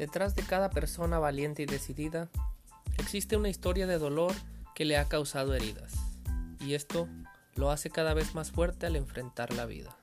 Detrás de cada persona valiente y decidida existe una historia de dolor que le ha causado heridas, y esto lo hace cada vez más fuerte al enfrentar la vida.